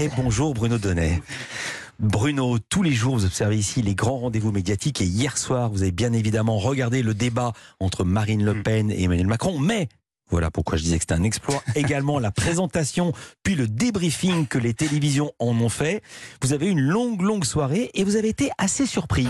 Et bonjour Bruno Donnet. Bruno, tous les jours, vous observez ici les grands rendez-vous médiatiques et hier soir, vous avez bien évidemment regardé le débat entre Marine Le Pen et Emmanuel Macron, mais voilà pourquoi je disais que c'était un exploit. Également la présentation, puis le débriefing que les télévisions en ont fait. Vous avez eu une longue, longue soirée et vous avez été assez surpris.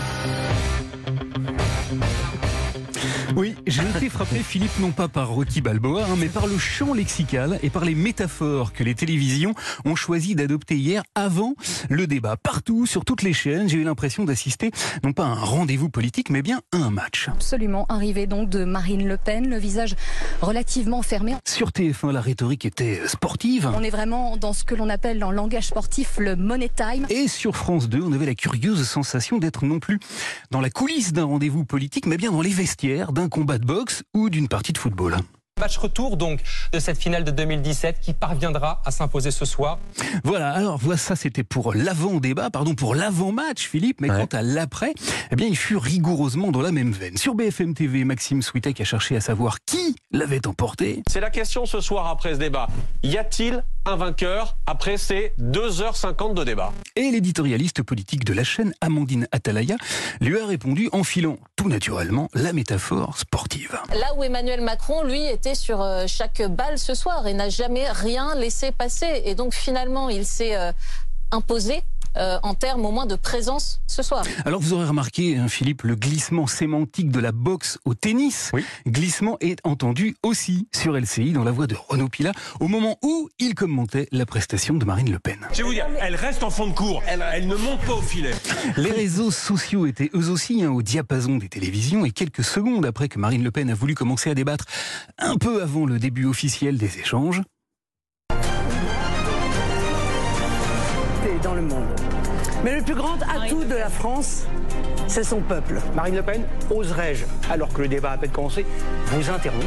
J'ai été frappé, Philippe, non pas par Rocky Balboa, hein, mais par le champ lexical et par les métaphores que les télévisions ont choisi d'adopter hier avant le débat. Partout, sur toutes les chaînes, j'ai eu l'impression d'assister non pas à un rendez-vous politique, mais bien à un match. Absolument, arrivé donc de Marine Le Pen, le visage relativement fermé. Sur TF1, la rhétorique était sportive. On est vraiment dans ce que l'on appelle en langage sportif le money time. Et sur France 2, on avait la curieuse sensation d'être non plus dans la coulisse d'un rendez-vous politique, mais bien dans les vestiaires d'un combat de boxe ou d'une partie de football. Match retour donc de cette finale de 2017 qui parviendra à s'imposer ce soir. Voilà, alors voilà, ça c'était pour l'avant-débat, pardon, pour l'avant-match Philippe, mais Ouais. quant à l'après, eh bien il fut rigoureusement dans la même veine. Sur BFM TV, Maxime Switek a cherché à savoir qui l'avait emporté. C'est la question ce soir après ce débat. Y a-t-il un vainqueur après ces 2h50 de débat? Et l'éditorialiste politique de la chaîne, Amandine Atalaya, lui a répondu en filant tout naturellement la métaphore sportive. Là où Emmanuel Macron, lui, était sur euh, chaque balle ce soir et n'a jamais rien laissé passer. Et donc finalement, il s'est euh, imposé euh, en termes au moins de présence ce soir. Alors vous aurez remarqué, hein, Philippe, le glissement sémantique de la boxe au tennis. Oui. Glissement est entendu aussi sur LCI dans la voix de Renaud Pila au moment où il commentait la prestation de Marine Le Pen. Je vais vous dire, elle reste en fond de cours. Elle, elle ne monte pas au filet. Les réseaux sociaux étaient eux aussi hein, au diapason des télévisions et quelques secondes après que Marine Le Pen a voulu commencer à débattre un peu avant le début officiel des échanges, dans le monde. Mais le plus grand atout de la France, c'est son peuple. Marine Le Pen, oserais-je, alors que le débat a à peine commencé, vous interrompre?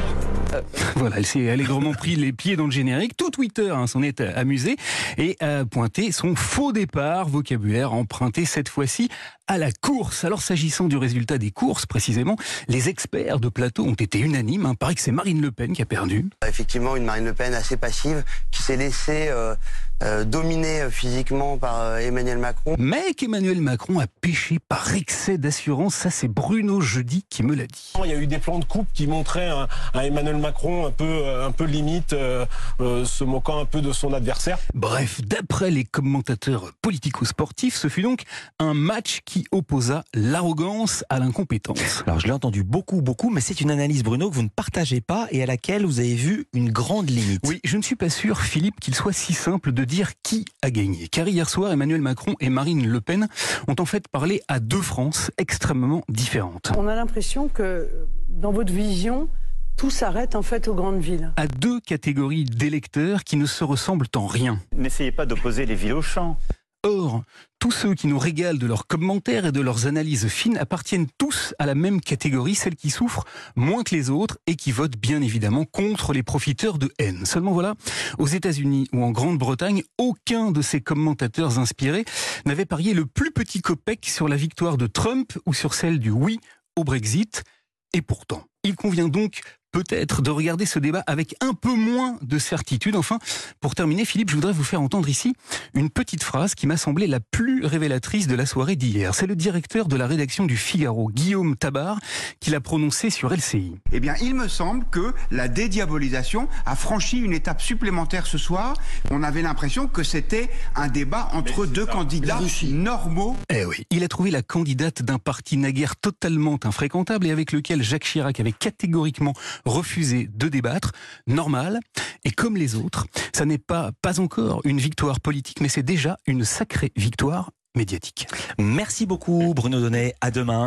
Voilà, elle s'est allègrement pris les pieds dans le générique. Tout Twitter hein, s'en est amusé et a pointé son faux départ, vocabulaire emprunté cette fois-ci à la course. Alors s'agissant du résultat des courses, précisément, les experts de plateau ont été unanimes. Il paraît que c'est Marine Le Pen qui a perdu. Effectivement, une Marine Le Pen assez passive qui s'est laissée euh, euh, dominer euh, physiquement par euh, Emmanuel Macron. Mais qu'Emmanuel Macron a péché par excès d'assurance, ça c'est Bruno Jeudi qui me l'a dit. Il y a eu des plans de coupe qui montraient un, un Emmanuel Macron un peu, un peu limite, euh, euh, se moquant un peu de son adversaire. Bref, d'après les commentateurs politico-sportifs, ce fut donc un match qui opposa l'arrogance à l'incompétence. Alors je l'ai entendu beaucoup, beaucoup, mais c'est une analyse Bruno que vous ne partagez pas et à laquelle vous avez vu une grande limite. Oui, je ne suis pas sûr, Philippe, qu'il soit si simple de dire qui a gagné. Car hier soir, Emmanuel Macron et Marine Le Pen ont en fait parlé à deux France extrêmement différentes. On a l'impression que dans votre vision, tout s'arrête en fait aux grandes villes. À deux catégories d'électeurs qui ne se ressemblent en rien. N'essayez pas d'opposer les villes aux champs. Or, tous ceux qui nous régalent de leurs commentaires et de leurs analyses fines appartiennent tous à la même catégorie, celle qui souffre moins que les autres et qui vote bien évidemment contre les profiteurs de haine. Seulement voilà, aux États-Unis ou en Grande-Bretagne, aucun de ces commentateurs inspirés n'avait parié le plus petit copec sur la victoire de Trump ou sur celle du oui au Brexit. Et pourtant, il convient donc peut-être de regarder ce débat avec un peu moins de certitude. Enfin, pour terminer, Philippe, je voudrais vous faire entendre ici une petite phrase qui m'a semblé la plus révélatrice de la soirée d'hier. C'est le directeur de la rédaction du Figaro, Guillaume Tabar, qui l'a prononcé sur LCI. Eh bien, il me semble que la dédiabolisation a franchi une étape supplémentaire ce soir. On avait l'impression que c'était un débat entre deux candidats normaux. Eh oui, il a trouvé la candidate d'un parti naguère totalement infréquentable et avec lequel Jacques Chirac avait catégoriquement refusé de débattre. Normal. Et comme les autres, ça n'est pas, pas encore une victoire politique, mais c'est déjà une sacrée victoire médiatique. Merci beaucoup Bruno Donnet, à demain.